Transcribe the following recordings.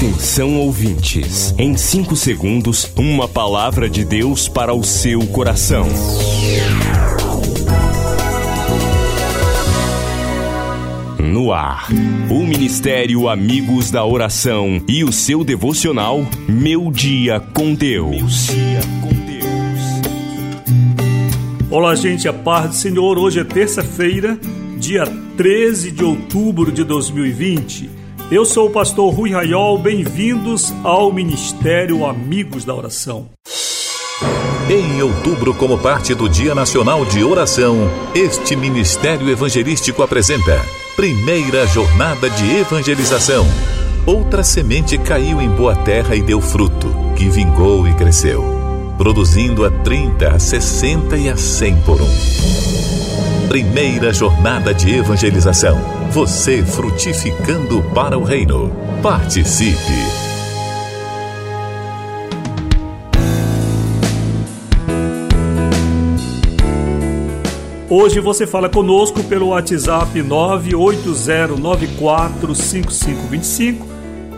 Atenção ouvintes, em 5 segundos, uma palavra de Deus para o seu coração. No ar, o Ministério Amigos da Oração e o seu devocional Meu Dia com Deus. Olá, gente, a paz do Senhor. Hoje é terça-feira, dia 13 de outubro de 2020. Eu sou o pastor Rui Raiol, bem-vindos ao Ministério Amigos da Oração. Em outubro, como parte do Dia Nacional de Oração, este Ministério Evangelístico apresenta Primeira Jornada de Evangelização. Outra semente caiu em boa terra e deu fruto, que vingou e cresceu, produzindo a 30, a 60 e a 100 por um. Primeira Jornada de Evangelização você frutificando para o reino. Participe! Hoje você fala conosco pelo WhatsApp 980945525,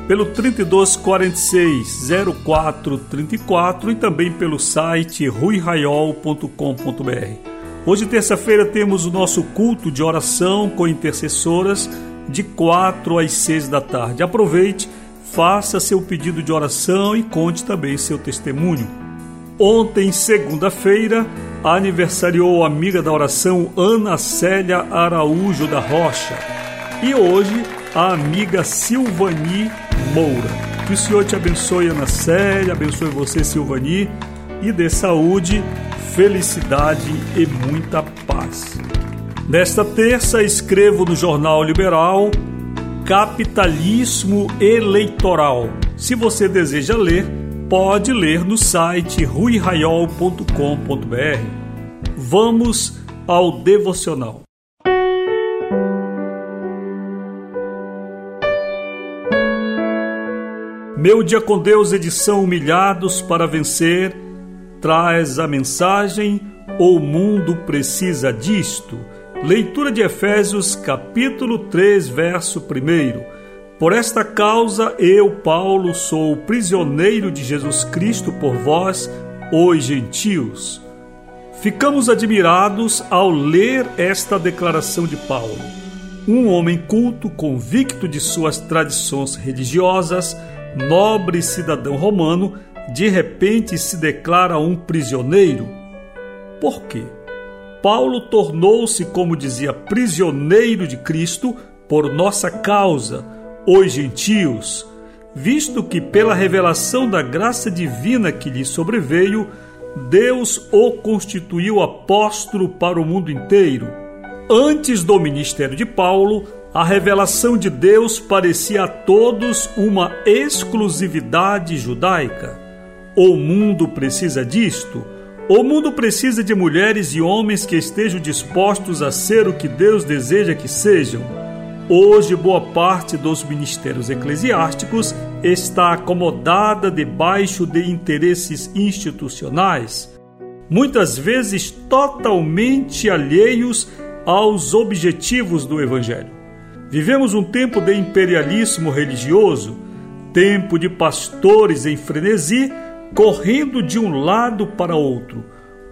pelo 32460434 e também pelo site ruiraiol.com.br. Hoje, terça-feira, temos o nosso culto de oração com intercessoras de 4 às 6 da tarde. Aproveite, faça seu pedido de oração e conte também seu testemunho. Ontem, segunda-feira, aniversariou a amiga da oração Ana Célia Araújo da Rocha. E hoje, a amiga Silvani Moura. Que o Senhor te abençoe, Ana Célia, abençoe você, Silvani, e dê saúde felicidade e muita paz. Nesta terça, escrevo no Jornal Liberal Capitalismo Eleitoral. Se você deseja ler, pode ler no site ruiraiol.com.br. Vamos ao devocional. Meu Dia com Deus, edição Humilhados para Vencer traz a mensagem O mundo precisa disto. Leitura de Efésios, capítulo 3, verso 1. Por esta causa, eu, Paulo, sou prisioneiro de Jesus Cristo por vós, os gentios. Ficamos admirados ao ler esta declaração de Paulo. Um homem culto, convicto de suas tradições religiosas, nobre cidadão romano, de repente se declara um prisioneiro? Por quê? Paulo tornou-se, como dizia, prisioneiro de Cristo por nossa causa, os gentios, visto que, pela revelação da graça divina que lhe sobreveio, Deus o constituiu apóstolo para o mundo inteiro. Antes do ministério de Paulo, a revelação de Deus parecia a todos uma exclusividade judaica. O mundo precisa disto. O mundo precisa de mulheres e homens que estejam dispostos a ser o que Deus deseja que sejam. Hoje, boa parte dos ministérios eclesiásticos está acomodada debaixo de interesses institucionais, muitas vezes totalmente alheios aos objetivos do Evangelho. Vivemos um tempo de imperialismo religioso, tempo de pastores em frenesi correndo de um lado para outro.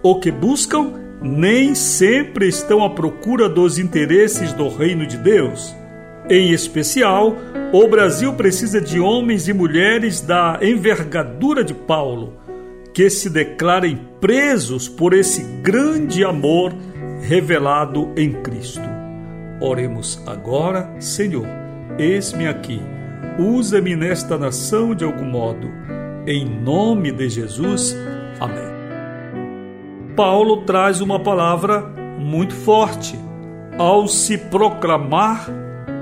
O que buscam nem sempre estão à procura dos interesses do reino de Deus. Em especial, o Brasil precisa de homens e mulheres da envergadura de Paulo, que se declarem presos por esse grande amor revelado em Cristo. Oremos agora, Senhor, eis-me aqui, usa-me nesta nação de algum modo em nome de Jesus. Amém. Paulo traz uma palavra muito forte ao se proclamar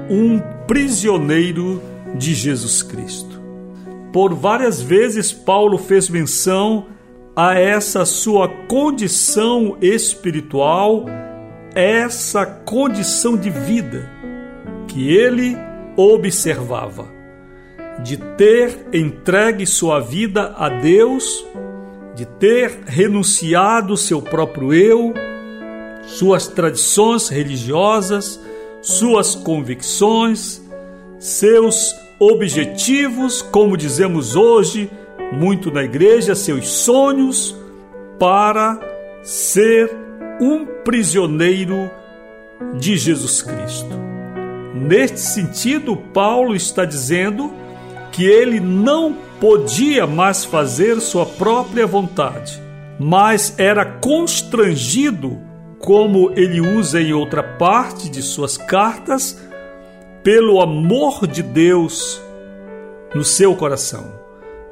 um prisioneiro de Jesus Cristo. Por várias vezes, Paulo fez menção a essa sua condição espiritual, essa condição de vida que ele observava de ter entregue sua vida a Deus, de ter renunciado seu próprio eu, suas tradições religiosas, suas convicções, seus objetivos, como dizemos hoje, muito na igreja, seus sonhos, para ser um prisioneiro de Jesus Cristo. Neste sentido, Paulo está dizendo que ele não podia mais fazer sua própria vontade, mas era constrangido, como ele usa em outra parte de suas cartas, pelo amor de Deus no seu coração,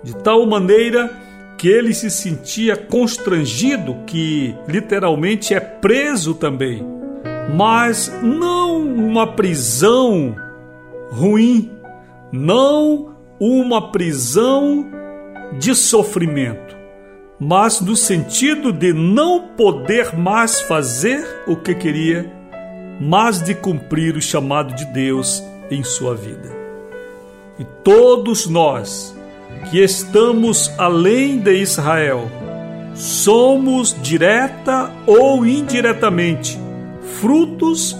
de tal maneira que ele se sentia constrangido, que literalmente é preso também, mas não uma prisão ruim, não uma prisão de sofrimento, mas no sentido de não poder mais fazer o que queria, mas de cumprir o chamado de Deus em sua vida. E todos nós que estamos além de Israel, somos direta ou indiretamente frutos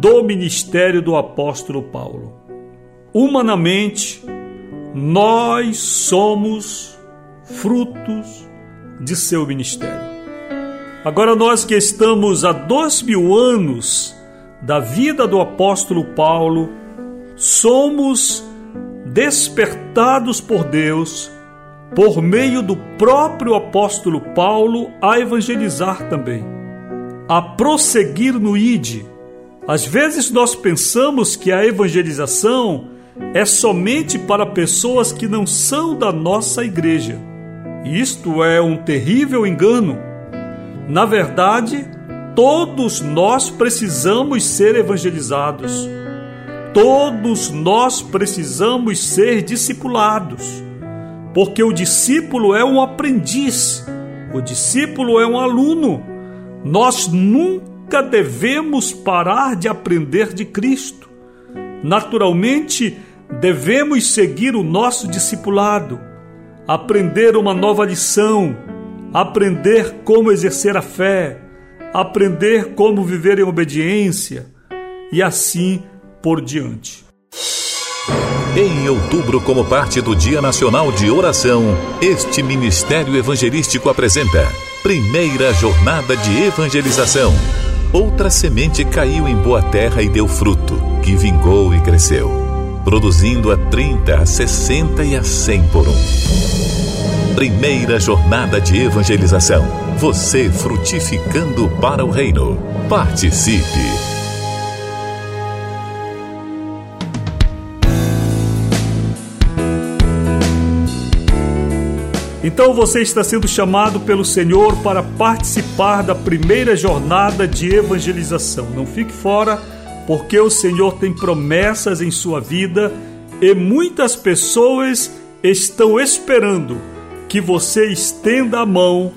do ministério do apóstolo Paulo humanamente, nós somos frutos de seu ministério. Agora, nós que estamos há dois mil anos da vida do apóstolo Paulo, somos despertados por Deus por meio do próprio apóstolo Paulo a evangelizar também, a prosseguir no ID. Às vezes nós pensamos que a evangelização é somente para pessoas que não são da nossa igreja. Isto é um terrível engano. Na verdade, todos nós precisamos ser evangelizados. Todos nós precisamos ser discipulados. Porque o discípulo é um aprendiz, o discípulo é um aluno. Nós nunca devemos parar de aprender de Cristo. Naturalmente, devemos seguir o nosso discipulado, aprender uma nova lição, aprender como exercer a fé, aprender como viver em obediência e assim por diante. Em outubro, como parte do Dia Nacional de Oração, este Ministério Evangelístico apresenta Primeira Jornada de Evangelização. Outra semente caiu em boa terra e deu fruto, que vingou e cresceu, produzindo a 30, a 60 e a 100 por um. Primeira jornada de evangelização. Você frutificando para o reino. Participe! Então você está sendo chamado pelo Senhor para participar da primeira jornada de evangelização. Não fique fora, porque o Senhor tem promessas em sua vida e muitas pessoas estão esperando que você estenda a mão,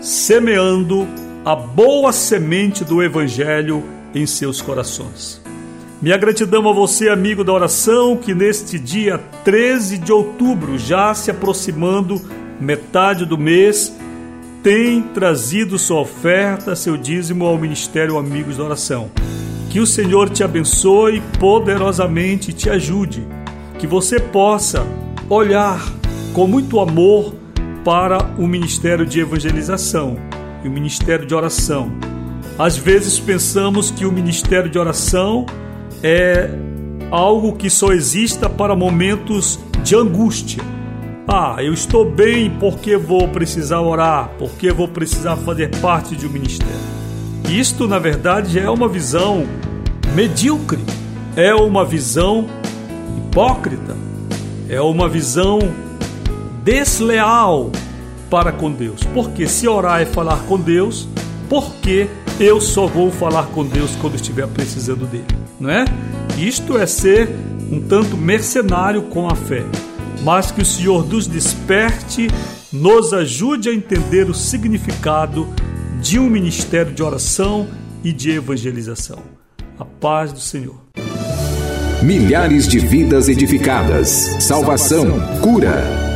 semeando a boa semente do Evangelho em seus corações. Minha gratidão a você, amigo da oração, que neste dia 13 de outubro, já se aproximando metade do mês, tem trazido sua oferta, seu dízimo ao Ministério Amigos da Oração. Que o Senhor te abençoe poderosamente e te ajude. Que você possa olhar com muito amor para o ministério de evangelização e o ministério de oração. Às vezes pensamos que o ministério de oração é algo que só exista para momentos de angústia ah, eu estou bem porque vou precisar orar, porque vou precisar fazer parte de um ministério. Isto, na verdade, é uma visão medíocre, é uma visão hipócrita, é uma visão desleal para com Deus. Porque se orar é falar com Deus, porque eu só vou falar com Deus quando estiver precisando dele, não é? Isto é ser um tanto mercenário com a fé mas que o Senhor nos desperte, nos ajude a entender o significado de um ministério de oração e de evangelização. A paz do Senhor. Milhares de vidas edificadas, salvação, cura.